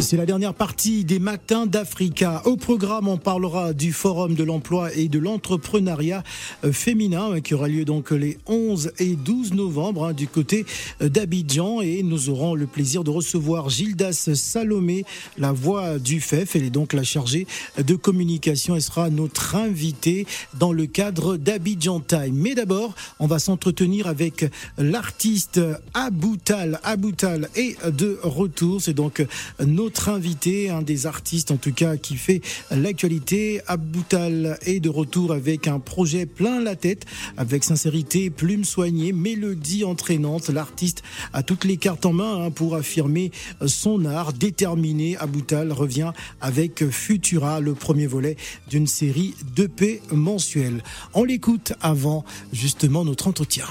C'est la dernière partie des matins d'Africa. Au programme, on parlera du forum de l'emploi et de l'entrepreneuriat euh, féminin hein, qui aura lieu donc les 11 et 12 novembre hein, du côté euh, d'Abidjan et nous aurons le plaisir de recevoir Gildas Salomé, la voix du FEF. Elle est donc la chargée de communication et sera notre invitée dans le cadre d'Abidjan Time. Mais d'abord, on va s'entretenir avec l'artiste Aboutal. Aboutal est de retour. C'est donc notre invité, un des artistes en tout cas qui fait l'actualité. Aboutal est de retour avec un projet plein la tête, avec sincérité, plume soignée, mélodie entraînante. L'artiste a toutes les cartes en main hein, pour affirmer son art déterminé. Aboutal revient avec Futura, le premier volet d'une série d'EP mensuelle. On l'écoute avant justement notre entretien.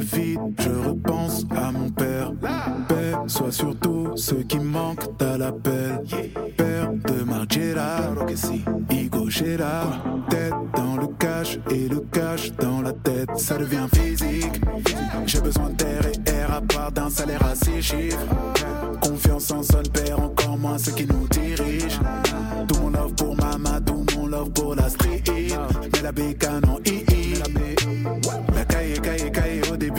Je repense à mon père. Père, soit surtout ceux qui manquent à l'appel. Père de Margera, Igo Gera. Tête dans le cash et le cash dans la tête, ça devient physique. J'ai besoin d'air et air à part d'un salaire à six chiffres. Confiance en son père, encore moins ceux qui nous dirigent. Tout mon love pour mama, tout mon love pour la street. Mais la bécane en i La caille, caille,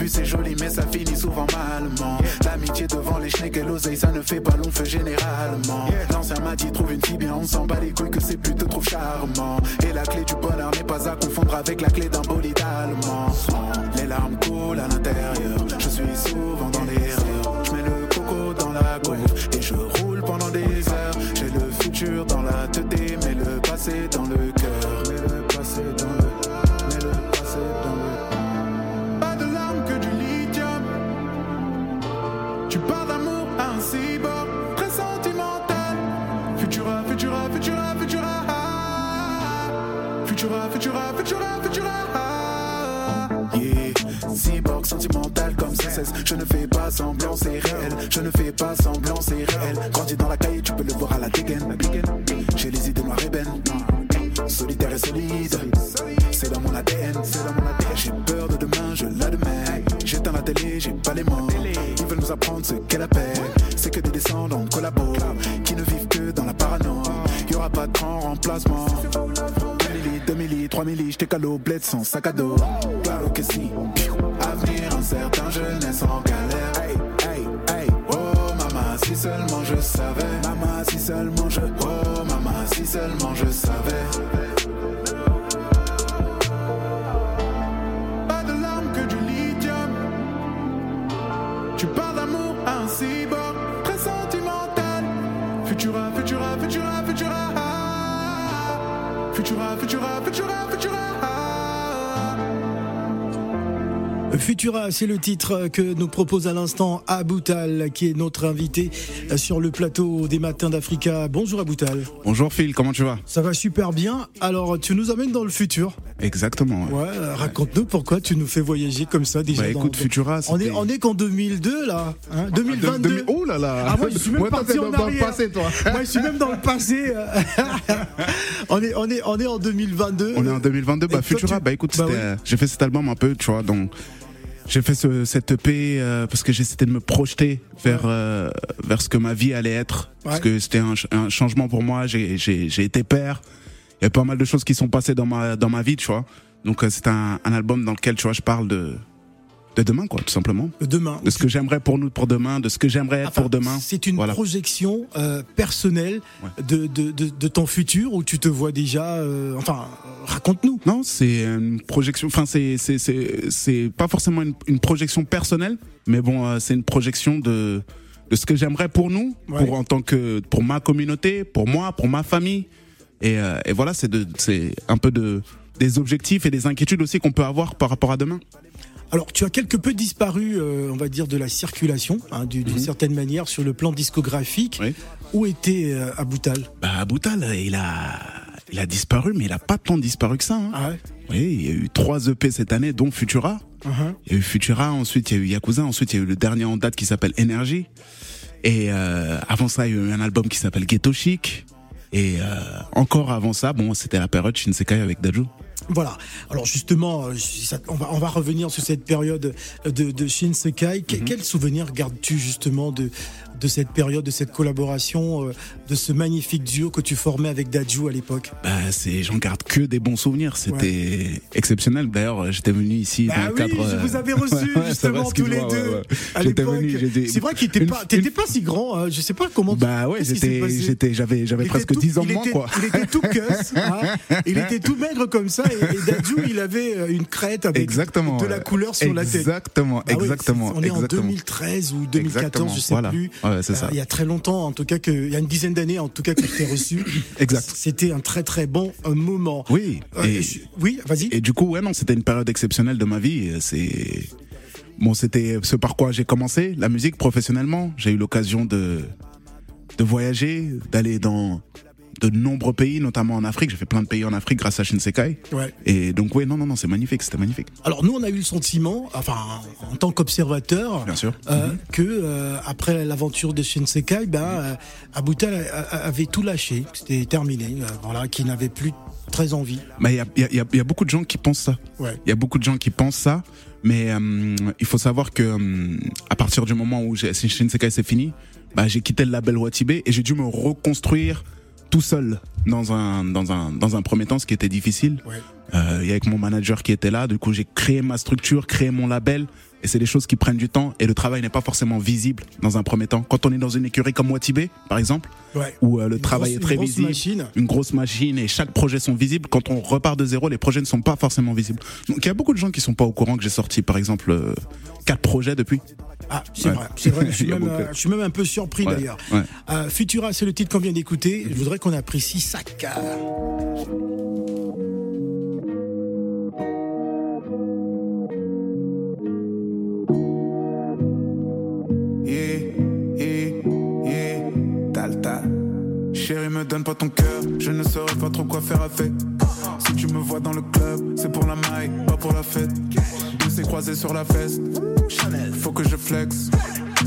c'est joli, mais ça finit souvent malement. L'amitié devant les schnecks et l'oseille, ça ne fait pas long feu généralement. L'ancien m'a dit, trouve une fille bien, on s'en bat les couilles que c'est plus te trouve charmant. Et la clé du bonheur n'est pas à confondre avec la clé d'un bolide allemand. Les larmes coulent à l'intérieur, je suis souvent dans l'erreur. Je mets le coco dans la gaufre et je roule pendant des heures. J'ai le futur dans la tête, mais le passé dans Je ne fais pas semblant, c'est réel. Je ne fais pas semblant, c'est réel. Grandi dans la caille, tu peux le voir à la dégaine. J'ai les idées noires et bennes. Solitaire et solide, c'est dans mon ADN. J'ai peur de demain, je l'admets. J'éteins la télé, j'ai pas les mots. Ils veulent nous apprendre ce qu'elle appelle. C'est que des descendants collabos qui ne vivent que dans la parano. Y aura pas de grand remplacement. 2 milli, 2 milli, 3 milli, j't'ai calé au bled sans sac à dos. Claro que si, incertain, jeunesse en galère. Hey, hey, hey, oh maman, si seulement je savais. Maman, si seulement je, oh maman, si seulement je savais. Futura, c'est le titre que nous propose à l'instant Aboutal, qui est notre invité sur le plateau des Matins d'Africa. Bonjour Aboutal. Bonjour Phil, comment tu vas? Ça va super bien. Alors, tu nous amènes dans le futur. Exactement. Ouais. Ouais, raconte-nous pourquoi tu nous fais voyager comme ça déjà. Bah dans- écoute, Futura, On est, on est qu'en 2002 là, hein, 2022. De- de- oh là là Ah, moi, je suis même Moi, parti en dans, dans le arrière. passé, toi Moi, je suis même dans le passé. on est, on est, on est en 2022. On est en 2022, Et bah Futura, tu- bah écoute, bah oui. j'ai fait cet album un peu, tu vois, donc j'ai fait ce, cette EP euh, parce que j'essayais de me projeter vers, euh, vers ce que ma vie allait être, parce que c'était un, un changement pour moi, j'ai, j'ai, j'ai été père, il y a pas mal de choses qui sont passées dans ma, dans ma vie, tu vois, donc euh, c'est un, un album dans lequel, tu vois, je parle de, de demain, quoi, tout simplement. Demain. De ce que j'aimerais pour nous pour demain, de ce que j'aimerais Enfin, pour demain. C'est une Voilà. projection euh, personnelle Ouais. de, de, de, de ton futur où tu te vois déjà. euh, enfin, raconte-nous. Non, c'est une projection. Enfin, c'est c'est c'est c'est pas forcément une, une projection personnelle, mais bon, euh, c'est une projection de de ce que j'aimerais pour nous, Ouais. pour en tant que pour ma communauté, pour moi, pour ma famille. Et, et voilà, c'est de c'est un peu de des objectifs et des inquiétudes aussi qu'on peut avoir par rapport à demain. Alors, tu as quelque peu disparu, euh, on va dire, de la circulation, hein, du- d'une certaine manière, sur le plan discographique. Oui. Où était euh, Aboutal? Bah, Boutal, il a il a disparu, mais il a pas tant disparu que ça. hein. Ah ouais Oui, il y a eu trois EP cette année, dont Futura. Uh-huh. Il y a eu Futura, ensuite il y a eu Yakuza, ensuite il y a eu le dernier en date qui s'appelle Energy. Et euh, avant ça, il y a eu un album qui s'appelle Ghetto Chic. Et euh, encore avant ça, bon, c'était la période Shinsekai avec Daju. Voilà. Alors justement, euh, on va, on va revenir sur cette période de, de Shinsekai. Que- Quel souvenir gardes-tu justement de, de cette période, de cette collaboration, euh, de ce magnifique duo que tu formais avec Daju à l'époque? Bah, c'est, j'en garde que des bons souvenirs. C'était exceptionnel. D'ailleurs, j'étais venu ici dans Ah le oui, cadre. je euh, vous avais reçu ouais, justement vrai, tous les deux ouais, C'est vrai qu'il était pas, t'étais une- pas si grand. hein. Je sais pas comment. Bah ouais, j'étais, j'avais, j'avais presque tout- 10 ans de moins, quoi. Il était tout cuss, hein. il était tout maigre comme ça, et, et Dadju, il avait euh, une crête avec Exactement. de la couleur sur la tête. Exactement, Ah oui, exactement. on est en exactement. 2013 ou 2014, Exactement, je sais voilà. plus. Ouais, c'est ça. Euh, il y a très longtemps, en tout cas, que, il y a une dizaine d'années, en tout cas, que je t'ai reçu. Exact. C'était un très très bon euh, moment. Oui. Euh, je- oui, vas-y. Et du coup, ouais, non, c'était une période exceptionnelle de ma vie. C'est bon, c'était ce par quoi j'ai commencé la musique professionnellement. J'ai eu l'occasion de de voyager, d'aller dans de nombreux pays, notamment en Afrique. J'ai fait plein de pays en Afrique grâce à Shinsekai. Ouais. Et donc, ouais, non, non, non, c'est magnifique, c'était magnifique. Alors nous, on a eu le sentiment, enfin, en tant qu'observateur, Bien sûr. euh, Mhm. que euh, après l'aventure de Shinsekai, ben, euh, avait tout lâché, que c'était terminé, euh, voilà, qu'il n'avait plus très envie. Mais il y a, y, y beaucoup de gens qui pensent ça. Ouais. Il y a beaucoup de gens qui pensent ça, mais il faut savoir que à partir du moment où Shinsekai c'est fini, bah, j'ai quitté le label Watibé et j'ai dû me reconstruire tout seul dans un dans un dans un premier temps, ce qui était difficile. Ouais. Euh, il y a avec mon manager qui était là, du coup j'ai créé ma structure, créé mon label. Et c'est des choses qui prennent du temps et le travail n'est pas forcément visible dans un premier temps. Quand on est dans une écurie comme Watibé, par exemple, Ouais. où euh, le Une travail grosse- est très une visible, machine. une grosse machine et chaque projet sont visibles. Quand on repart de zéro, les projets ne sont pas forcément visibles. Donc il y a beaucoup de gens qui sont pas au courant que j'ai sorti par exemple euh, quatre projets depuis. Ah, c'est Ouais. vrai, c'est vrai. Je suis, même, euh, je suis même un peu surpris Ouais, d'ailleurs. Futura, c'est le titre qu'on vient d'écouter. Je voudrais qu'on apprécie ça. Yeah, yeah, yeah, tal tal. Chérie, me donne pas ton cœur, je ne saurais pas trop quoi faire avec. Si tu me vois dans le club, c'est pour la maille, pas pour la fête. Deux s'est croisé sur la Chanel, faut que je flex.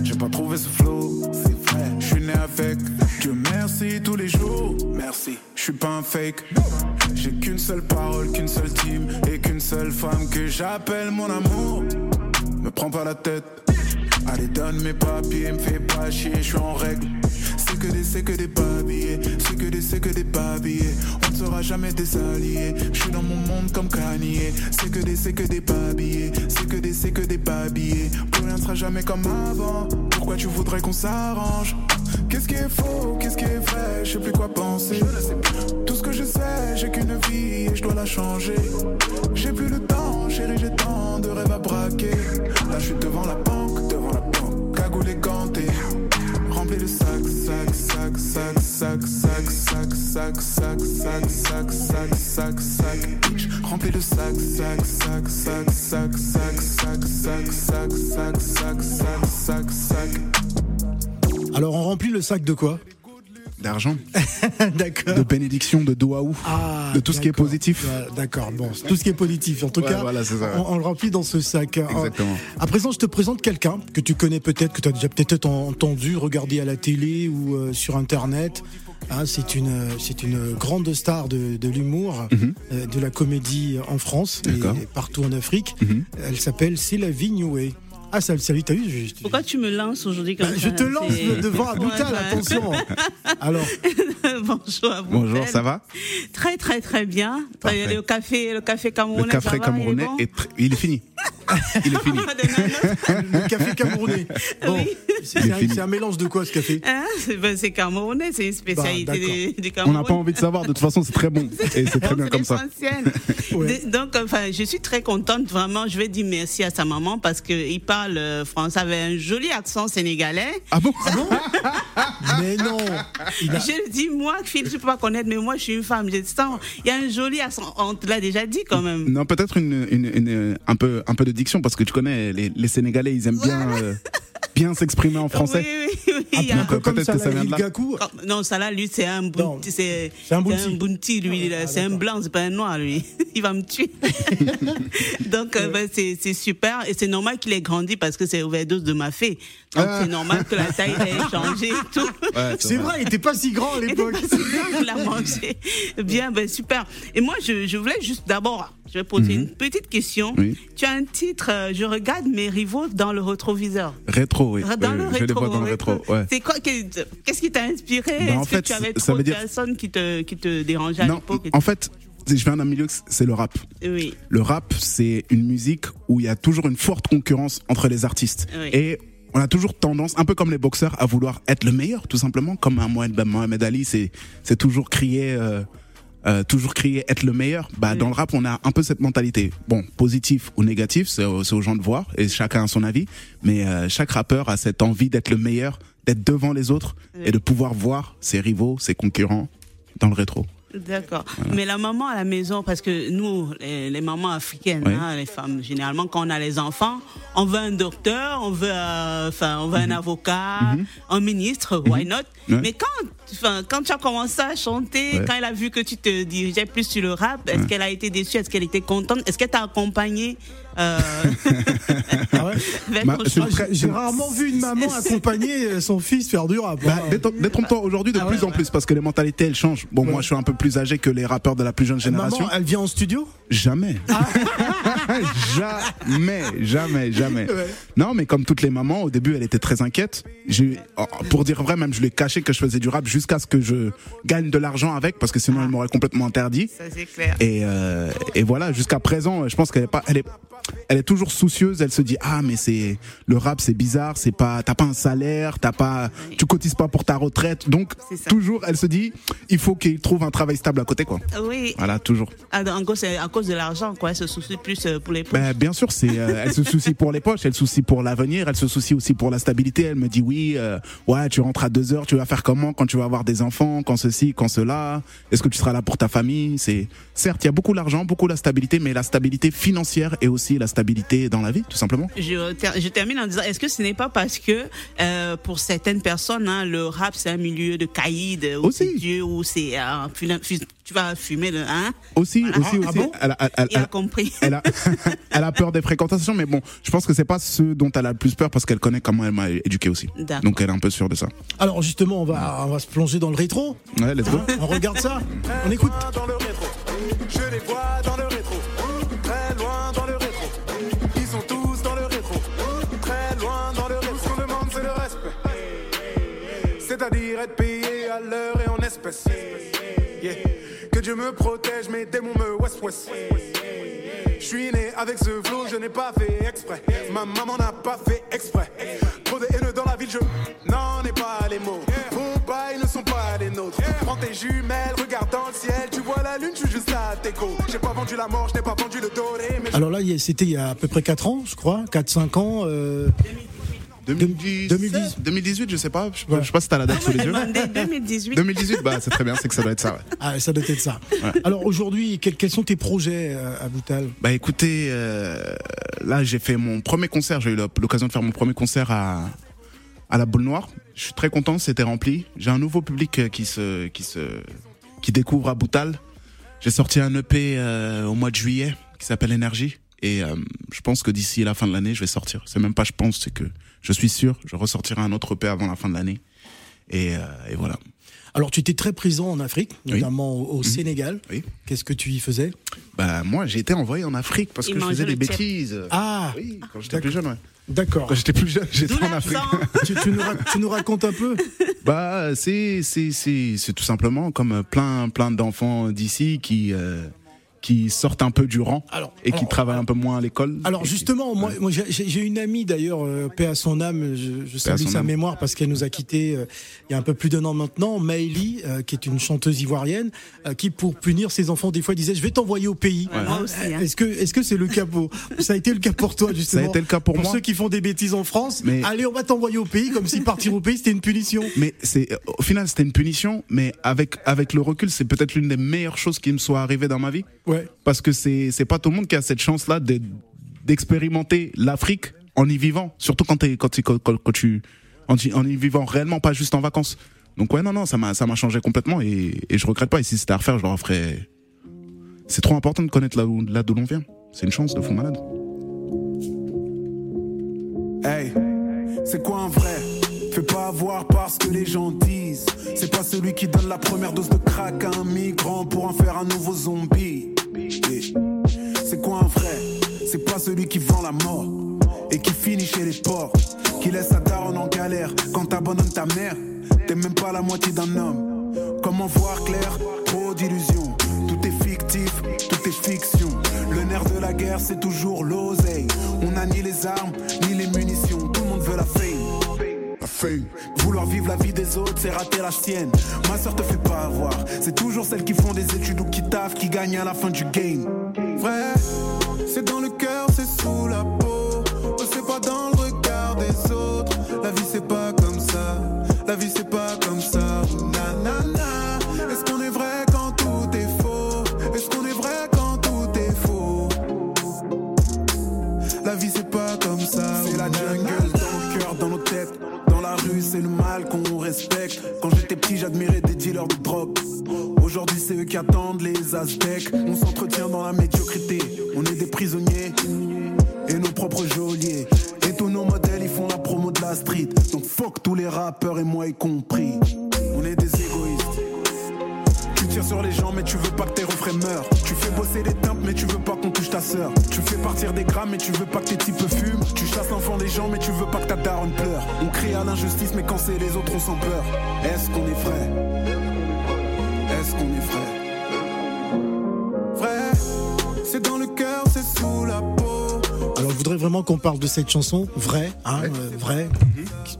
J'ai pas trouvé ce flow, c'est vrai, je suis né avec. Dieu merci tous les jours, merci. Je suis pas un fake, j'ai qu'une seule parole, qu'une seule team et qu'une seule femme que j'appelle mon amour. Me prends pas la tête. Allez, donne mes papiers, me fais pas chier, je suis en règle. C'est que des, c'est que des babillés, c'est que des, c'est que des babillés. On ne sera jamais des alliés. Je suis dans mon monde comme Kanye. C'est que des, c'est que des babillés, c'est que des, c'est que des babillés. Plus rien ne sera jamais comme avant. Pourquoi tu voudrais qu'on s'arrange? Qu'est-ce qui est faux, qu'est-ce qui est vrai? Je sais plus quoi penser. Tout ce que je sais, j'ai qu'une vie et je dois la changer. J'ai plus le temps, chérie, j'ai tant de rêves à braquer. Là, je suis devant la la banque, cagoule et ganté. Rempli de sac, sac, sac, sac, sac, sac, sac, sac, sac, sac, sac, sac, sac, sac, sac. Alors, on remplit le sac de quoi D'argent, de bénédiction, de doaou, Ah, de tout ce qui est positif. D'accord, bon, tout ce qui est positif. En tout Ouais, cas, voilà, on, on le remplit dans ce sac. Exactement. À présent, je te présente quelqu'un que tu connais peut-être, que tu as déjà peut-être entendu, regardé à la télé ou euh, sur Internet. Hein, c'est une, c'est une grande star de, de l'humour, euh, de la comédie en France et, Mhm. Partout en Afrique. Mhm. Elle s'appelle C'est la Vignoué. Ah, ça, salut, t'as vu je, Pourquoi tu me lances aujourd'hui comme Bah, ça je te lance devant Aboutal, Ouais, attention. Alors, Bonjour à vous. Bonjour, ça va? Très très très bien. Très- Parfait. Le café, le café Le camerounais. café ça va, camerounais, il est bon? est il est fini. Il est fini. le café camerounais. Bon, Oui. c'est un, fini. c'est un mélange de quoi ce café? Hein c'est ben, c'est camerounais, c'est une spécialité Bah, du, du On Cameroun. n'a pas envie de savoir, de toute façon c'est très bon. Et c'est très bien comme ça. Ouais. De- Donc, enfin, je suis très contente, vraiment. Je vais dire merci à sa maman parce qu'il parle euh, français avec un joli accent sénégalais. Ah bon? Mais non a- Je le dis, moi, Phil, je peux pas connaître, mais moi, je suis une femme. Je sens, il y a un joli accent. On te l'a déjà dit quand même. Non, peut-être une, une, une- un, peu, un peu de parce que tu connais, les, les Sénégalais, ils aiment bien euh, bien s'exprimer en français. Oui, oui, oui. il y a- Un peu comme que ça Salah vient de là. Oh, Non, ça là, lui, c'est un bounty. C'est un bounty. lui. Ah, c'est un blanc, c'est pas un noir, lui. Il va me tuer. Donc, euh, ben, c'est super. Et c'est normal qu'il ait grandi parce que c'est overdose de ma fée. Donc, Ah. c'est normal que la taille ait changé et tout. Ouais, C'est vrai, il était pas si grand à l'époque. A mangé. Bien, ben super. Et moi, je, je voulais juste d'abord, je vais poser une petite question. Mhm. Oui. Tu as un titre, euh, je regarde mes rivaux dans le rétroviseur. Rétro, oui. Dans Oui, le je les rétro. vois dans le rétro. Ouais. C'est quoi que- Qu'est-ce qui t'a inspiré? Ben, en Est-ce fait, que tu avais ça trop de dire- personnes qui te, qui te dérangeaient à l'époque en fait, je viens d'un milieu, c'est le rap. Oui. Le rap, c'est une musique où il y a toujours une forte concurrence entre les artistes. Oui. Et on a toujours tendance, un peu comme les boxeurs, à vouloir être le meilleur, tout simplement. Comme un Mohamed, ben, Mohamed Ali, c'est c'est toujours crier, euh, euh, toujours crier être le meilleur. Bah, Oui. dans le rap, on a un peu cette mentalité. Bon, positif ou négatif, c'est aux, gens de voir, et chacun a son avis. Mais euh, chaque rappeur a cette envie d'être le meilleur, d'être devant les autres Oui. et de pouvoir voir ses rivaux, ses concurrents dans le rétro. D'accord. Mais la maman à la maison, parce que nous, les, les mamans africaines, Oui. hein, les femmes, généralement, quand on a les enfants, on veut un docteur, on veut, euh, enfin, on veut un avocat, un ministre, why not? Ouais. Mais quand, enfin, quand tu as commencé à chanter, Ouais. quand elle a vu que tu te dirigeais plus sur le rap, est-ce qu'elle a été déçue? Est-ce qu'elle était contente? Est-ce qu'elle t'a accompagné euh, Ah ouais Bah, Ah, j'ai- rarement vu une maman accompagner euh, son fils faire du rap. Bah, hein. détrompe- Détrompe-toi aujourd'hui de Ah plus ouais, en plus parce que les mentalités elles changent. Bon, moi je suis un peu plus âgé que les rappeurs de la plus jeune génération. Maman, elle vient en studio? Jamais. jamais, jamais, jamais. Non, mais comme toutes les mamans, au début, elle était très inquiète. J'ai, oh, pour dire vrai, même je lui ai caché que je faisais du rap jusqu'à ce que je gagne de l'argent avec, parce que sinon elle m'aurait complètement interdit. Ça, c'est clair. Et, euh, et voilà, jusqu'à présent, je pense qu'elle est pas, elle est, elle est toujours soucieuse. Elle se dit ah mais c'est le rap, c'est bizarre, c'est pas, t'as pas un salaire, t'as pas, tu cotises pas pour ta retraite, donc toujours, elle se dit il faut qu'il trouve un travail stable à côté quoi. Oui, Voilà, toujours. Ah, en gros, c'est à cause de l'argent, quoi. Elle se soucie plus euh, pour les poches. Ben, bien sûr, c'est, euh, elle se soucie pour les poches, elle se soucie pour l'avenir, elle se soucie aussi pour la stabilité. Elle me dit oui, euh, ouais, tu rentres à deux heures, tu vas faire comment quand tu vas avoir des enfants, quand ceci, quand cela? Est-ce que tu seras là pour ta famille? C'est certes, il y a beaucoup l'argent, beaucoup la stabilité, mais la stabilité financière et aussi la stabilité dans la vie, tout simplement. Je, ter- je termine en disant, est-ce que ce n'est pas parce que euh, pour certaines personnes, hein, le rap c'est un milieu de caïd, Aussi. c'est Dieu, où c'est euh, tu vas fumer le hein? Aussi, Ah, aussi, ah aussi. bon? Elle, a- elle- elle- Il a compris. elle a, elle a peur des fréquentations, mais bon, je pense que c'est pas ce dont elle a le plus peur parce qu'elle connaît comment elle m'a éduqué aussi. Donc elle est un peu sûre de ça. Alors justement, on va, on va se plonger dans le rétro. Ouais, let's go. On regarde ça. On écoute. Dans le rétro, je les vois dans le à l'heure et en espèces. Que Dieu me protège, mes démons me west west. Je suis né avec ce flow, je n'ai pas fait exprès. Ma maman n'a pas fait exprès. Trop de haine dans la ville, je n'en ai pas les mots. Vos bails ne sont pas les nôtres. Prends tes jumelles, regarde dans le ciel. Tu vois la lune, suis juste à déco. J'ai pas vendu la mort, je n'ai pas vendu le doré. Alors là, c'était il y a à peu près 4 ans, je crois. 4-5 ans. euh, 2010, 2010. 2018, je sais pas. Je, Ouais. je sais pas si t'as la date sous les yeux. Demandez 2018. 2018, bah c'est très bien, c'est que ça doit être ça. Ouais. Ah, ça doit être ça. Alors aujourd'hui, quels, quels sont tes projets euh, à Boutal? Bah écoutez, euh, là j'ai fait mon premier concert, j'ai eu l'occasion de faire mon premier concert à à la Boule Noire. Je suis très content, c'était rempli. J'ai un nouveau public euh, qui se qui se qui découvre à Boutal. J'ai sorti un EP euh, au mois de juillet qui s'appelle Énergie et euh, je pense que d'ici la fin de l'année, je vais sortir. C'est même pas je pense, c'est que je suis sûr, je ressortirai un autre EP avant la fin de l'année. Et, euh, et voilà. Alors tu étais très présent en Afrique, Oui. notamment au, au Sénégal. Oui. Qu'est-ce que tu y faisais? Bah moi, j'ai été envoyé en Afrique parce Il que je faisais des bêtises. Ah, Oui, quand j'étais plus jeune, ouais. d'accord. Quand j'étais plus jeune, j'étais en Afrique. tu, tu nous rac- tu nous racontes un peu? Bah, c'est c'est c'est c'est tout simplement comme plein plein d'enfants d'ici qui euh, qui sortent un peu du rang Alors, et qui alors, travaillent un peu moins à l'école. Alors qui- justement, moi, moi j'ai j'ai une amie d'ailleurs, euh, paix à son âme, je, je salue sa âme. mémoire parce qu'elle nous a quittés euh, il y a un peu plus d'un an maintenant, Maëlie, euh, qui est une chanteuse ivoirienne, euh, qui pour punir ses enfants des fois disait je vais t'envoyer au pays. Ouais, hein. Est-ce que est-ce que c'est le cas pour ça a été le cas pour toi justement Ça a été le cas pour moi. ceux qui font des bêtises en France, Mais- allez on va t'envoyer au pays comme si partir au pays c'était une punition. Mais c'est au final c'était une punition, mais avec avec le recul, c'est peut-être l'une des meilleures choses qui me soit arrivée dans ma vie Ouais. Parce que c'est c'est pas tout le monde qui a cette chance là d'expérimenter l'Afrique en y vivant, surtout quand, t'es, quand, quand, quand- tu en, en y vivant réellement, pas juste en vacances. Donc ouais, non, non, ça m'a ça m'a changé complètement et, et je regrette pas. Et si c'était à refaire, je le referais. C'est trop important de connaître là où là d'où l'on vient. C'est une chance de fou malade. Hey, c'est quoi un vrai? Fais pas avoir parce que les gens disent. C'est pas celui qui donne la première dose de crack à un migrant pour en faire un nouveau zombie. C'est quoi un vrai? C'est pas celui qui vend la mort et qui finit chez les porcs. Qui laisse sa daronne en galère quand t'abandonnes ta mère. T'es même pas la moitié d'un homme. Comment voir clair? Trop d'illusions. Tout est fictif, tout est fiction. Le nerf de la guerre, c'est toujours l'oseille. On n'a ni les armes, ni les munitions. Tout le monde veut la fame. Vouloir vivre la vie des autres, c'est rater la sienne. Ma soeur te fait pas avoir. C'est toujours celles qui font des études ou qui taffent qui gagnent à la fin du game. Vrai, c'est dans le cœur, c'est sous la peau. Oh, c'est pas dans le regard des autres. La vie, c'est pas comme On s'entretient dans la médiocrité. On est des prisonniers et nos propres geôliers. Et tous nos modèles, ils font la promo de la street. Donc fuck tous les rappeurs et moi y compris. On est des égoïstes. Tu tires sur les gens, mais tu veux pas que tes refrains meurent. Tu fais bosser les timpes, mais tu veux pas qu'on touche ta sœur. Tu fais partir des grammes, mais tu veux pas que tes types fument. Tu chasses l'enfant des gens, mais tu veux pas que ta daronne pleure. On crie à l'injustice, mais quand c'est les autres, on s'en peur. Est-ce qu'on est vrai? Est-ce qu'on est vrai? Vraiment qu'on parle de cette chanson, vrai, hein, euh, vrai.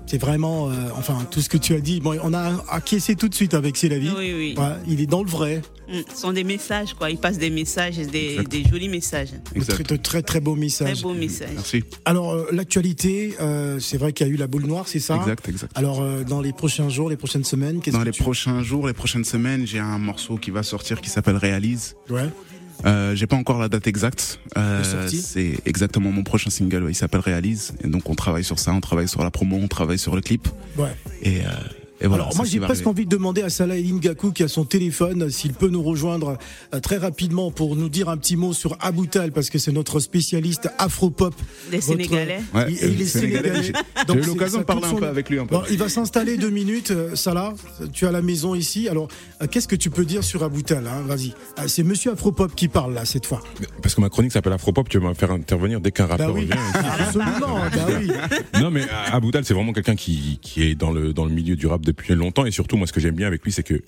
C'est vraiment, euh, enfin, tout ce que tu as dit. Bon, on a acquiescé tout de suite avec C'est la vie. Oui, oui. Ouais, il est dans le vrai. Mm, Ce sont des messages, quoi. Ils passent des messages, des, Exact. des jolis messages. De très, de très très beaux Très messages. beaux messages. Merci. Alors euh, l'actualité, euh, c'est vrai qu'il y a eu la boule noire, c'est ça Exact, exact. Alors euh, dans les prochains jours, les prochaines semaines, qu'est-ce Dans que les tu... prochains jours, les prochaines semaines, j'ai un morceau qui va sortir qui s'appelle Réalise. Ouais. Euh, j'ai pas encore la date exacte. Euh, c'est exactement mon prochain single. ouais, il s'appelle Réalise. Et donc on travaille sur ça, on travaille sur la promo, on travaille sur le clip. Ouais. Et, euh, et voilà. Alors moi j'ai presque envie de demander à Salah Ngaku qui a son téléphone s'il peut nous rejoindre euh, très rapidement pour nous dire un petit mot sur Aboutal parce que c'est notre spécialiste afro-pop. Des Votre- Sénégalais. Ouais, il est Sénégalais. sénégalais. J'ai- eu l'occasion de parler un peu avec lui un peu. Il va s'installer deux minutes, euh, Salah. Tu as la maison ici. Alors, euh, qu'est-ce que tu peux dire sur Aboutal hein? Vas-y. C'est Monsieur Afropop qui parle là cette fois. Parce que ma chronique s'appelle Afropop, tu vas me faire intervenir dès qu'un Bah rappeur oui, revient. absolument. bah oui. non mais Aboudal c'est vraiment quelqu'un qui, qui est dans le, dans le milieu du rap depuis longtemps et surtout moi ce que j'aime bien avec lui c'est que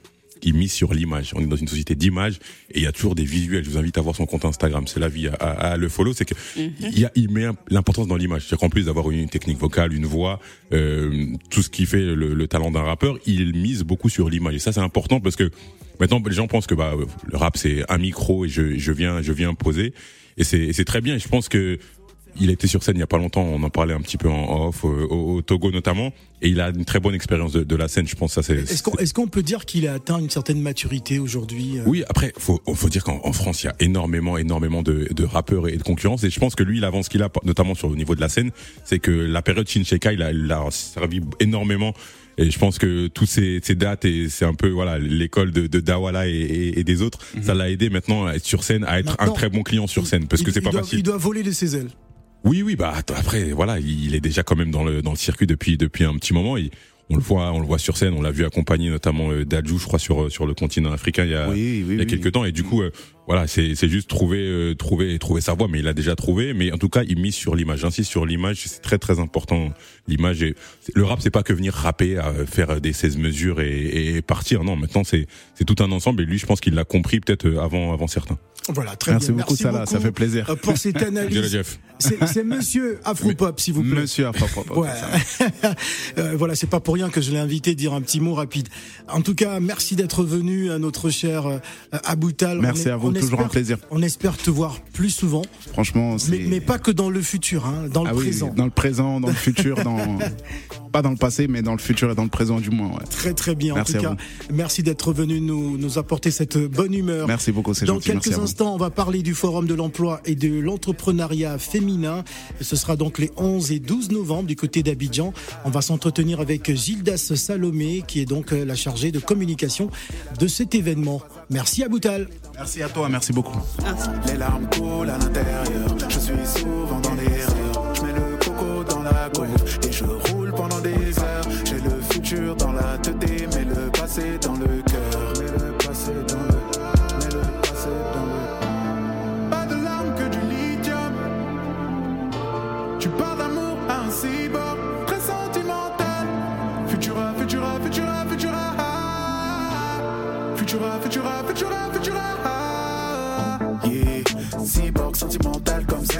il mise sur l'image. On est dans une société d'image et il y a toujours des visuels. Je vous invite à voir son compte Instagram. C'est la vie à, à- à le follow. C'est que il, y a, il met l'importance dans l'image. C'est-à-dire qu'en plus d'avoir une technique vocale, une voix, euh, tout ce qui fait le, le talent d'un rappeur, il mise beaucoup sur l'image. Et ça c'est important parce que maintenant les gens pensent que bah le rap c'est un micro et je, je viens je viens poser et c'est et c'est très bien. Et je pense que il a été sur scène il y a pas longtemps, on en parlait un petit peu en off, euh, au, au Togo notamment, et il a une très bonne expérience de, de la scène, je pense. Ça, c'est. Est-ce qu'on est-ce qu'on peut dire qu'il a atteint une certaine maturité aujourd'hui euh? Oui, après, faut, faut dire qu'en en France, il y a énormément, énormément de, de rappeurs et de concurrence, et je pense que lui, l'avance qu'il a, notamment sur le niveau de la scène, c'est que la période Shinsheka, il a, il a servi énormément. Et je pense que tous ces, ces dates et c'est un peu voilà l'école de, de Dawala et, et- et des autres, ça l'a aidé maintenant à être sur scène, à être Maintenant, un très bon client sur scène, parce il- que c'est pas doit- facile. Il doit voler de ses ailes. Oui, oui, bah après, voilà, il est déjà quand même dans le dans le circuit depuis depuis un petit moment. Il- on le voit, on le voit sur scène. On l'a vu accompagner notamment euh, Dadju, je crois, sur sur le continent africain il y a Oui, oui, il y a oui. quelques temps. Et du coup, euh, voilà, c'est c'est juste trouver euh, trouver trouver sa voie. Mais il a déjà trouvé. Mais en tout cas, il mise sur l'image. J'insiste sur l'image. C'est très très important. L'image. Et le rap, c'est pas que venir rapper, à faire des 16 mesures et, et partir. Non, maintenant c'est c'est tout un ensemble. Et lui, je pense qu'il l'a compris peut-être euh, avant avant certains. Voilà, très Merci bien. beaucoup, Salah, ça fait plaisir. euh, Pour cette analyse. C'est c'est Monsieur Afropop, s'il vous plaît. Monsieur Afropop. Ouais. Euh, voilà, c'est pas pour rien que je l'ai invité dire un petit mot rapide. En tout cas, merci d'être venu à notre cher euh, Aboutal. Merci est- à vous, toujours un plaisir. On espère te voir plus souvent, Franchement, c'est. mais, mais pas que dans le futur, hein, dans le Ah oui, présent. dans le présent, dans le futur, dans pas dans le passé, mais dans le futur et dans le présent du moins. Ouais. Très très bien. Merci en tout cas, merci d'être venu nous, nous apporter cette bonne humeur. Merci beaucoup, c'est Dans gentil. Quelques instants, on va parler du Forum de l'emploi et de l'entrepreneuriat féminin. féminin. Ce sera donc les 11 et 12 novembre du côté d'Abidjan. On va s'entretenir avec Gildas Salomé, qui est donc la chargée de communication de cet événement. Merci à Boutal. Merci à toi, merci beaucoup. Les larmes coulent à l'intérieur, je suis souvent dans l'erreur. Je mets le coco dans la gauche et je roule pendant des heures. J'ai le futur dans la tête, mais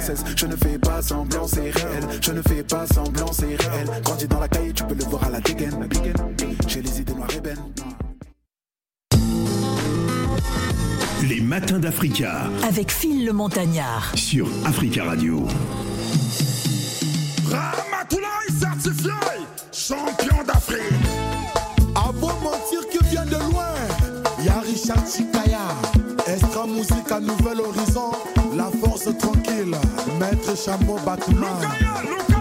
CSS. Je ne fais pas semblant, c'est réel. Je ne fais pas semblant, c'est réel. Grandi dans la caille, tu peux le voir à la dégaine. J'ai les idées noires et belles. Les matins d'Africa Avec Phil le Montagnard. sur Africa Radio. Ramatoulaye certifié champion d'Afrique. À beau mentir qui vient de loin, y'a Richard Chikaya. Extra musique à nouvel horizon, la force tranquille, maître chameau Batman.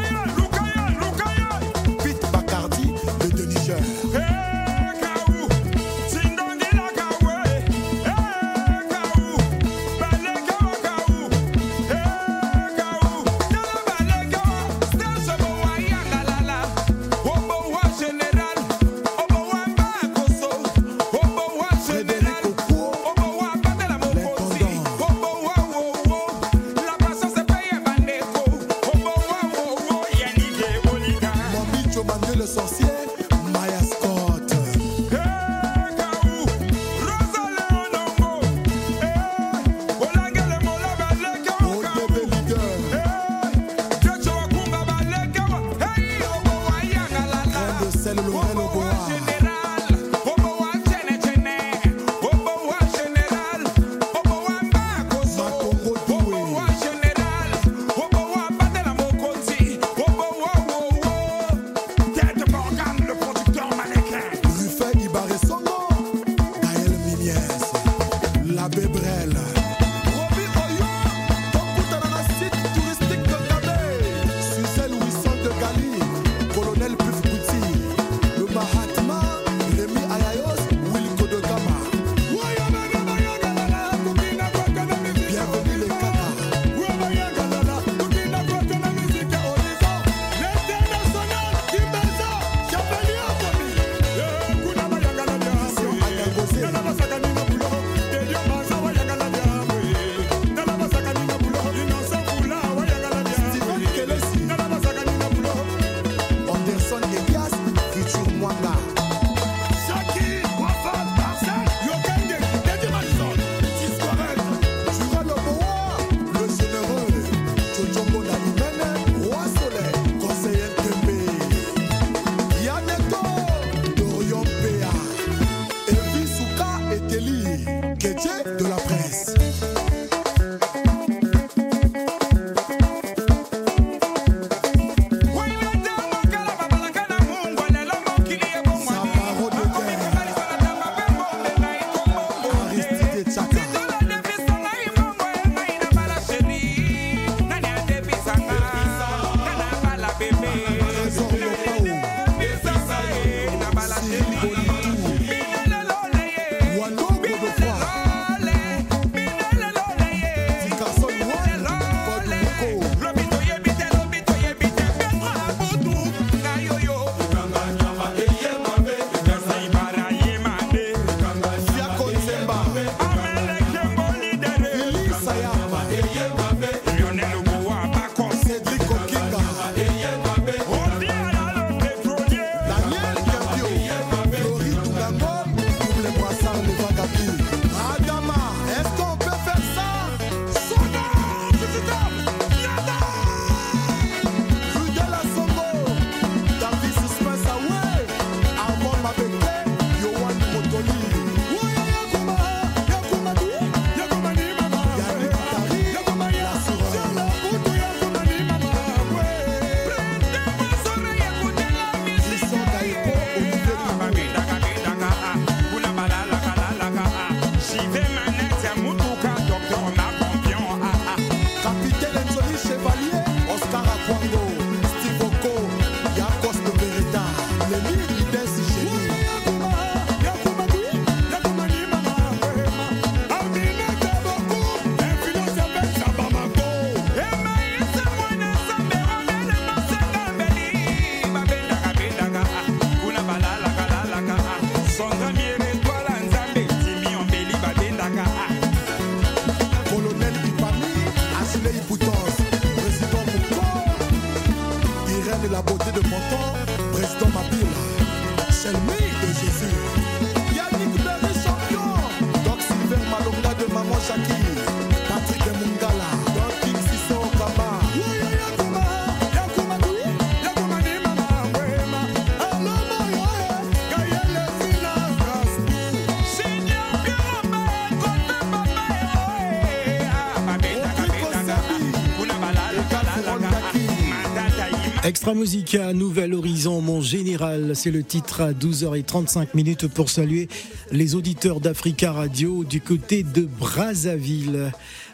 Musica, Nouvel Horizon, mon général, c'est le titre à 12h35 minutes pour saluer les auditeurs d'Africa Radio du côté de Brazzaville.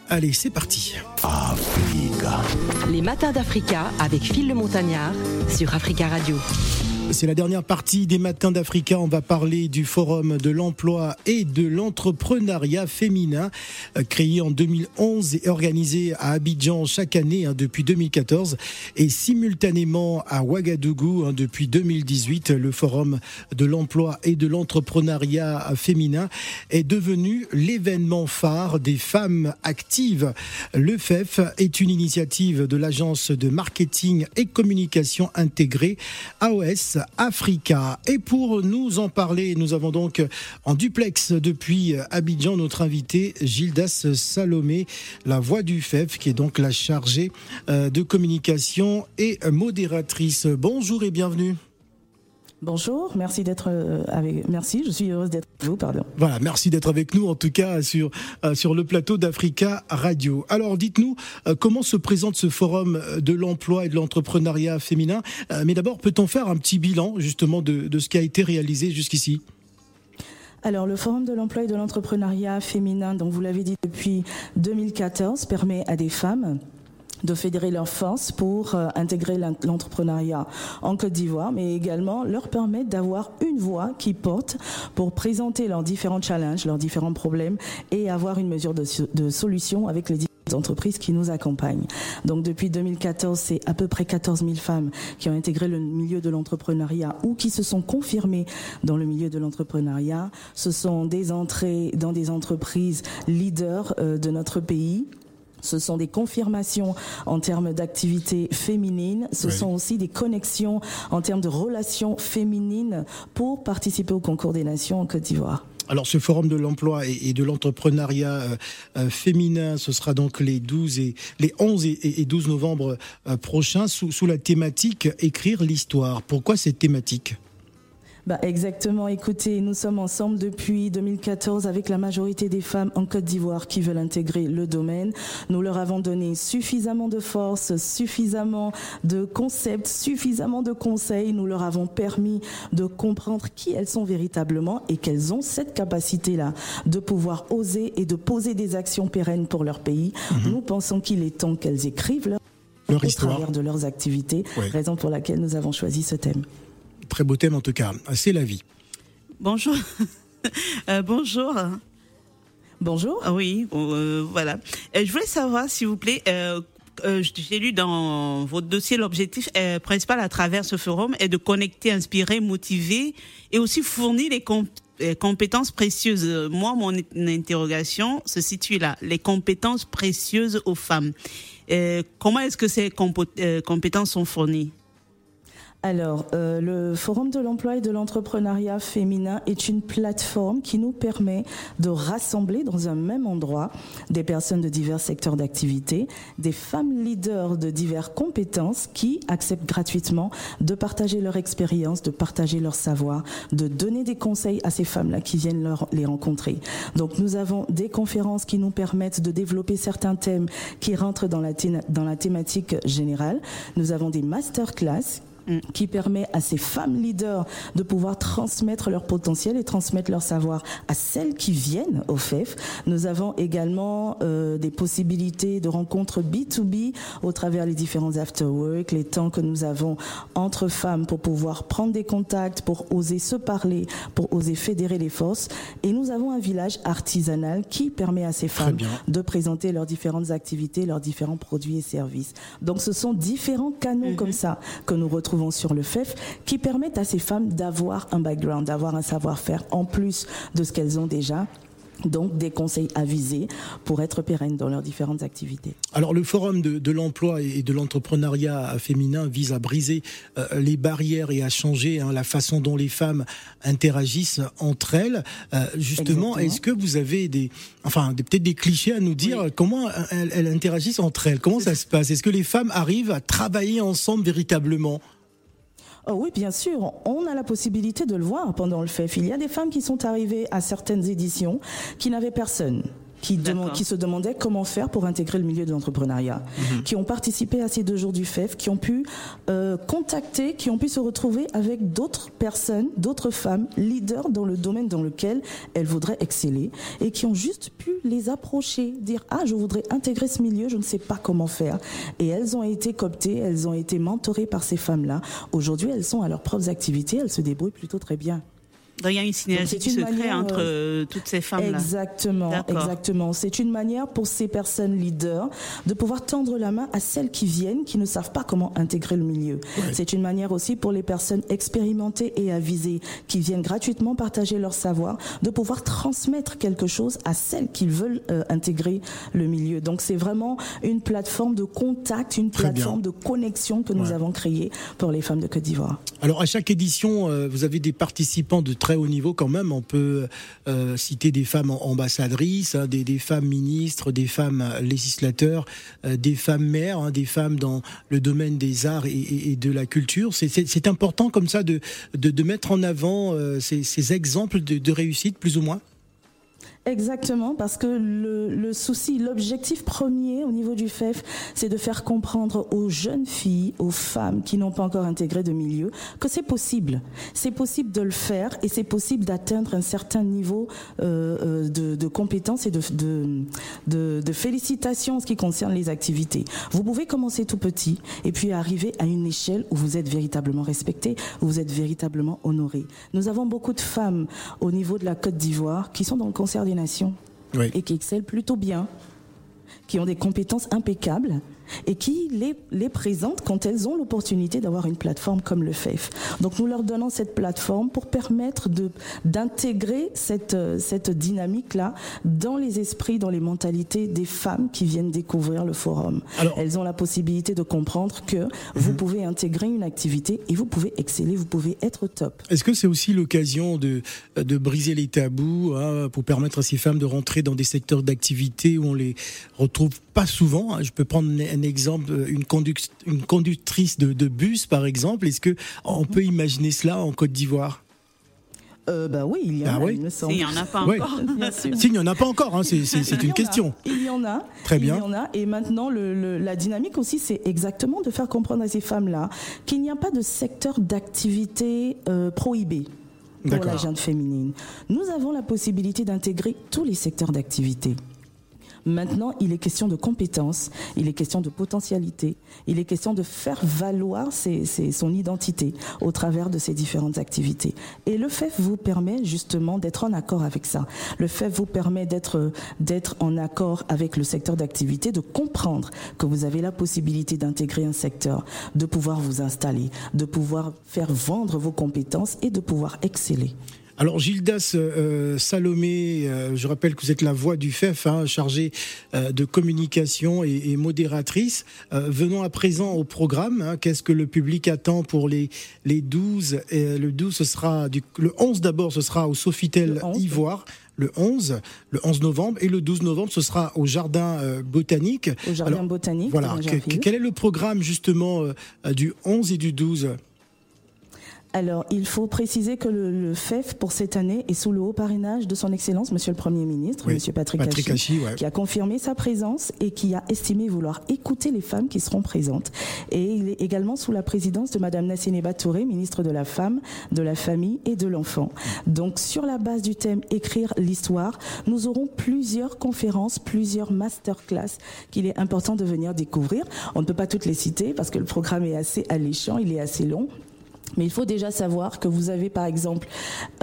Allez, c'est parti. Les matins d'Africa avec Phil le Montagnard sur Africa Radio. C'est la dernière partie des Matins d'Africa. On va parler du Forum de l'emploi et de l'entrepreneuriat féminin, euh, créé en 2011 et organisé à Abidjan chaque année hein, depuis 2014 et simultanément à Ouagadougou hein, depuis 2018. Le Forum de l'emploi et de l'entrepreneuriat féminin est devenu l'événement phare des femmes actives. Le FEF est une initiative de l'agence de marketing et communication intégrée AOS Africa. Et pour nous en parler, nous avons donc en duplex depuis Abidjan notre invité Gildas Salomé, la voix du FEF, qui est donc la chargée euh, de communication et modératrice. Bonjour et bienvenue. Bonjour, merci d'être euh, avec. Merci, je suis heureuse d'être avec vous. Pardon. Voilà, merci d'être avec nous en tout cas sur euh, sur le plateau d'Africa Radio. Alors dites-nous euh, comment se présente ce forum de l'emploi et de l'entrepreneuriat féminin? Mais d'abord, peut-on faire un petit bilan justement de, de ce qui a été réalisé jusqu'ici? Alors, le Forum de l'emploi et de l'entrepreneuriat féminin, dont vous l'avez dit depuis 2014, permet à des femmes de fédérer leurs forces pour euh, intégrer l'en- l'entrepreneuriat en Côte d'Ivoire, mais également leur permettre d'avoir une voix qui porte pour présenter leurs différents challenges, leurs différents problèmes et avoir une mesure de, de solution avec les entreprises qui nous accompagnent. Donc depuis 2014, c'est à peu près 14 000 femmes qui ont intégré le milieu de l'entrepreneuriat ou qui se sont confirmées dans le milieu de l'entrepreneuriat. Ce sont des entrées dans des entreprises leaders euh, de notre pays. Ce sont des confirmations en termes d'activité féminine. Ce Oui. sont aussi des connexions en termes de relations féminines pour participer au concours des nations en Côte d'Ivoire. Alors ce forum de l'emploi et, de l'entrepreneuriat euh, euh, féminin, ce sera donc les 12 et les 11 et, et- et 12 novembre euh, prochains sous, sous la thématique écrire l'histoire. Pourquoi cette thématique? Bah exactement. Écoutez, nous sommes ensemble depuis 2014 avec la majorité des femmes en Côte d'Ivoire qui veulent intégrer le domaine. Nous leur avons donné suffisamment de force, suffisamment de concepts, suffisamment de conseils. Nous leur avons permis de comprendre qui elles sont véritablement et qu'elles ont cette capacité-là de pouvoir oser et de poser des actions pérennes pour leur pays. Nous pensons qu'il est temps qu'elles écrivent leur Leur au histoire. travers de leurs activités, Ouais. raison pour laquelle nous avons choisi ce thème. Très beau thème en tout cas. C'est la vie. Bonjour. Euh, bonjour. Bonjour. Ah Oui, euh, voilà. Euh, je voulais savoir, s'il vous plaît, j'ai lu dans votre dossier l'objectif principal à travers ce forum est de connecter, inspirer, motiver et aussi fournir les comp- compétences précieuses. Moi, mon interrogation se situe là. Les compétences précieuses aux femmes. Comment est-ce que ces compétences sont fournies? Alors, euh, le Forum de l'emploi et de l'entrepreneuriat féminin est une plateforme qui nous permet de rassembler dans un même endroit des personnes de divers secteurs d'activité, des femmes leaders de diverses compétences qui acceptent gratuitement de partager leur expérience, de partager leur savoir, de donner des conseils à ces femmes-là qui viennent les rencontrer. Donc, nous avons des conférences qui nous permettent de développer certains thèmes qui rentrent dans la, dans la thématique générale. Nous avons des masterclass qui permet à ces femmes leaders de pouvoir transmettre leur potentiel et transmettre leur savoir à celles qui viennent au FEF. Nous avons également euh, des possibilités de rencontres B2B au travers les différents after-work, les temps que nous avons entre femmes pour pouvoir prendre des contacts, pour oser se parler, pour oser fédérer les forces. Et nous avons un village artisanal qui permet à ces femmes de présenter leurs différentes activités, leurs différents produits et services. Donc ce sont différents canaux comme ça que nous retrouvons sur le FEF qui permettent à ces femmes d'avoir un background, d'avoir un savoir-faire en plus de ce qu'elles ont déjà. Donc des conseils avisés pour être pérennes dans leurs différentes activités. Alors le forum de, de l'emploi et de l'entrepreneuriat féminin vise à briser euh, les barrières et à changer hein, la façon dont les femmes interagissent entre elles. Euh, justement, est-ce que vous avez des, enfin des- peut-être des clichés à nous dire comment elles, elles interagissent entre elles? Comment ça. se passe? Est-ce que les femmes arrivent à travailler ensemble véritablement? Oh oui, bien sûr. On a la possibilité de le voir pendant le FEF. Il y a des femmes qui sont arrivées à certaines éditions qui n'avaient personne. Qui, qui se demandaient comment faire pour intégrer le milieu de l'entrepreneuriat, qui ont participé à ces deux jours du FEF, qui ont pu euh, contacter, qui ont pu se retrouver avec d'autres personnes, d'autres femmes, leaders dans le domaine dans lequel elles voudraient exceller, et qui ont juste pu les approcher, dire ah je voudrais intégrer ce milieu, je ne sais pas comment faire, et elles ont été cooptées, elles ont été mentorées par ces femmes-là. Aujourd'hui, elles sont à leurs propres activités, elles se débrouillent plutôt très bien. Donc, il y a une synergie c'est qui une se crée manière, entre euh, euh, toutes ces femmes-là. Exactement, exactement. C'est une manière pour ces personnes leaders de pouvoir tendre la main à celles qui viennent, qui ne savent pas comment intégrer le milieu. C'est une manière aussi pour les personnes expérimentées et avisées qui viennent gratuitement partager leur savoir, de pouvoir transmettre quelque chose à celles qui veulent euh, intégrer le milieu. Donc c'est vraiment une plateforme de contact, une Très bien. plateforme de connexion que nous avons créée pour les femmes de Côte d'Ivoire. Alors à chaque édition, euh, vous avez des participants de très haut niveau quand même. On peut euh, citer des femmes ambassadrices, hein, des, femmes ministres, des femmes euh, législateurs, euh, des femmes maires, hein, des femmes dans le domaine des arts et, de la culture. C'est- important comme ça de, mettre en avant ces, exemples de réussite plus ou moins. Exactement, parce que le, le souci, l'objectif premier au niveau du FEF, c'est de faire comprendre aux jeunes filles, aux femmes qui n'ont pas encore intégré de milieu, que c'est possible. C'est possible de le faire et c'est possible d'atteindre un certain niveau euh, euh, de, de compétences et de, de, de, de félicitations en ce qui concerne les activités. Vous pouvez commencer tout petit et puis arriver à une échelle où vous êtes véritablement respecté, où vous êtes véritablement honoré. Nous avons beaucoup de femmes au niveau de la Côte d'Ivoire qui sont dans le concert des nations Oui. et qui excellent plutôt bien, qui ont des compétences impeccables et qui les, les présentent quand elles ont l'opportunité d'avoir une plateforme comme le FEF. Donc nous leur donnons cette plateforme pour permettre d'intégrer cette, euh, cette dynamique-là dans les esprits, dans les mentalités des femmes qui viennent découvrir le forum. Alors- elles ont la possibilité de comprendre que vous pouvez intégrer une activité et vous pouvez exceller, vous pouvez être top. Est-ce que c'est aussi l'occasion de, de briser les tabous hein, pour permettre à ces femmes de rentrer dans des secteurs d'activité où on les retrouve pas souvent hein? Je peux prendre un exemple, une, conduc- une conductrice de, de bus par exemple. Est-ce que on peut imaginer cela en Côte d'Ivoire? Euh, bah oui, il y en Ah a, oui il me semble. S'il n'y en a pas Ouais. encore. Sûr. S'il n'y en a pas encore, hein, c'est- une en a, question. Il y en a. Très bien. Il y en a. Et maintenant, le, le- la dynamique aussi, c'est exactement de faire comprendre à ces femmes-là qu'il n'y a pas de secteur d'activité euh, prohibé. Pour la jeune féminine. Nous avons la possibilité d'intégrer tous les secteurs d'activité. Maintenant, il est question de compétences, il est question de potentialité, il est question de faire valoir son identité au travers de ces différentes activités. Et le FEF vous permet justement d'être en accord avec ça. Le FEF vous permet d'être d'être en accord avec le secteur d'activité, de comprendre que vous avez la possibilité d'intégrer un secteur, de pouvoir vous installer, de pouvoir faire vendre vos compétences et de pouvoir exceller. Alors Gildas euh, Salomé, euh, je rappelle que vous êtes la voix du FEF, hein, chargée euh, de communication et, et modératrice. Euh, venons à présent au programme. hein. Qu'est-ce que le public attend pour les, les 12 Et Le 12, ce sera du, le 11 d'abord, ce sera au Sofitel Le 11. Ivoire. Le 11, le 11 novembre, et le 12 novembre, ce sera au Jardin euh, Botanique. Au Jardin Alors, Botanique. Voilà. quel est le programme justement euh, du 11 et du 12 Alors, il faut préciser que le, le FEF pour cette année est sous le haut parrainage de son Excellence, Monsieur le Premier ministre, Oui, Monsieur Patrick, Patrick Hachi, Hachi, ouais. qui a confirmé sa présence et qui a estimé vouloir écouter les femmes qui seront présentes. Et il est également sous la présidence de Madame Nassineba Touré, ministre de la Femme, de la Famille et de l'Enfant. Donc, sur la base du thème Écrire l'histoire, nous aurons plusieurs conférences, plusieurs masterclass qu'il est important de venir découvrir. On ne peut pas toutes les citer parce que le programme est assez alléchant, il est assez long. Mais il faut déjà savoir que vous avez par exemple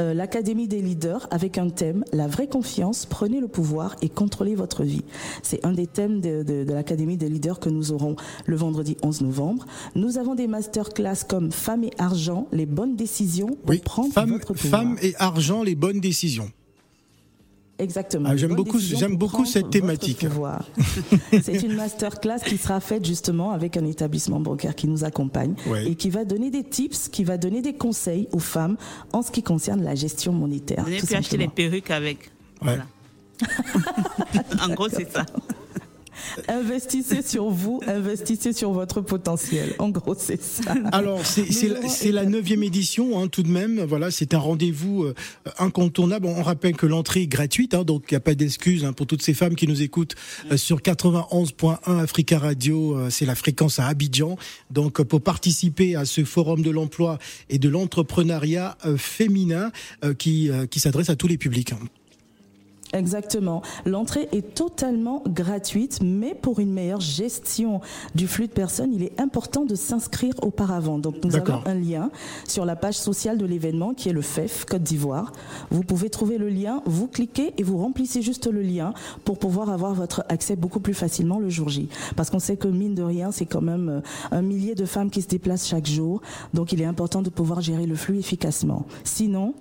euh, l'Académie des leaders avec un thème, la vraie confiance, prenez le pouvoir et contrôlez votre vie. C'est un des thèmes de, de- de l'Académie des leaders que nous aurons le vendredi 11 novembre. Nous avons des masterclass comme Femmes et Argent, les bonnes décisions pour Oui, prendre femmes, votre pouvoir. femmes et argent, les bonnes décisions. Exactement. Ah, j'aime beaucoup- j'aime beaucoup cette thématique. C'est une masterclass qui sera faite justement avec un établissement bancaire qui nous accompagne Ouais. et qui va donner des tips, qui va donner des conseils aux femmes en ce qui concerne la gestion monétaire. Vous avez tout pu acheter les perruques avec. Voilà. en gros, c'est ça. Investissez sur vous, investissez sur votre potentiel. En gros, c'est ça. Alors, c'est la- neuvième édition, hein, tout de même. Voilà, c'est un rendez-vous euh, incontournable. On rappelle que l'entrée est gratuite, hein, donc il n'y a pas d'excuse hein, pour toutes ces femmes qui nous écoutent euh, sur 91.1 Africa Radio. euh, c'est la fréquence à Abidjan. Donc, euh, pour participer à ce forum de l'emploi et de l'entrepreneuriat euh, féminin euh, qui, euh, qui s'adresse à tous les publics. Exactement. L'entrée est totalement gratuite, mais pour une meilleure gestion du flux de personnes, il est important de s'inscrire auparavant. Donc nous avons un lien sur la page sociale de l'événement qui est le FEF Côte d'Ivoire. Vous pouvez trouver le lien, vous cliquez et vous remplissez juste le lien pour pouvoir avoir votre accès beaucoup plus facilement le jour J. Parce qu'on sait que mine de rien, c'est quand même euh, un millier de femmes qui se déplacent chaque jour. Donc il est important de pouvoir gérer le flux efficacement. Sinon,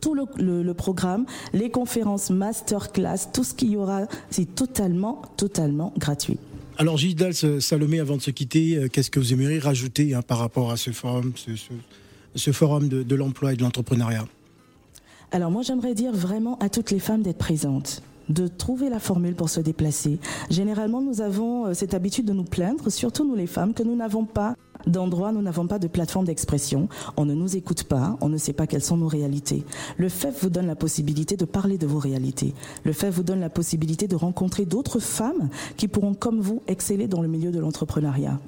tout le, le- le programme, les conférences, masterclass, tout ce qu'il y aura, c'est totalement, totalement gratuit. Alors, Gilles Salomé, avant de se quitter, euh, qu'est-ce que vous aimeriez rajouter hein, par rapport à ce forum, ce, ce- ce forum de, de l'emploi et de l'entrepreneuriat? Alors moi, j'aimerais dire vraiment à toutes les femmes d'être présentes de trouver la formule pour se déplacer. Généralement, nous avons euh, cette habitude de nous plaindre, surtout nous les femmes, que nous n'avons pas d'endroit, nous n'avons pas de plateforme d'expression, on ne nous écoute pas, on ne sait pas quelles sont nos réalités. Le FEF vous donne la possibilité de parler de vos réalités. Le FEF vous donne la possibilité de rencontrer d'autres femmes qui pourront, comme vous, exceller dans le milieu de l'entrepreneuriat.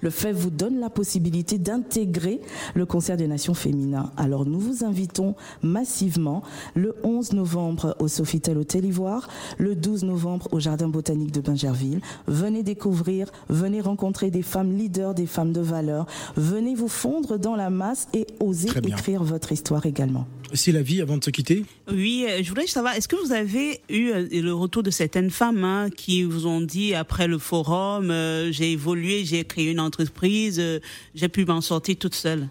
Le FEF vous donne la possibilité d'intégrer le concert des nations féminins. Alors nous vous invitons massivement le 11 novembre au Sofitel Hôtel Ivoire, le 12 novembre au Jardin botanique de Bingerville. Venez découvrir, venez rencontrer des femmes leaders, des femmes de valeur. Venez vous fondre dans la masse et oser écrire votre histoire également. C'est la vie avant de se quitter. Oui, euh, je voulais savoir, est-ce que vous avez eu euh, le retour de certaines femmes hein, qui vous ont dit après le forum, euh, j'ai évolué, j'ai créé une entreprise, j'ai pu m'en sortir toute seule?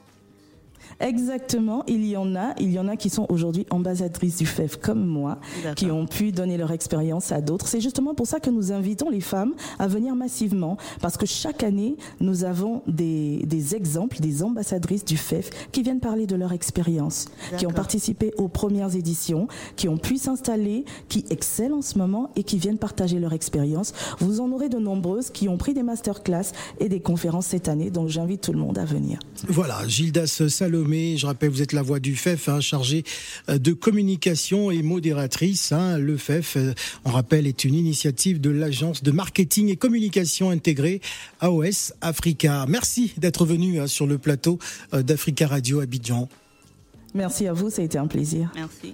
Exactement, il y en a, il y en a qui sont aujourd'hui ambassadrices du FEF comme moi, qui ont pu donner leur expérience à d'autres. C'est justement pour ça que nous invitons les femmes à venir massivement, parce que chaque année, nous avons des, des exemples, des ambassadrices du FEF qui viennent parler de leur expérience, qui ont participé aux premières éditions, qui ont pu s'installer, qui excellent en ce moment et qui viennent partager leur expérience. Vous en aurez de nombreuses qui ont pris des masterclass et des conférences cette année, donc j'invite tout le monde à venir. Voilà, Gildas Salomé, je rappelle, vous êtes la voix du FEF, hein, chargée euh, de communication et modératrice. hein. Le FEF, euh, on rappelle, est une initiative de l'agence de marketing et communication intégrée AOS Africa. Merci d'être venu hein, sur le plateau euh, d'Africa Radio Abidjan. Merci à vous, ça a été un plaisir. Merci.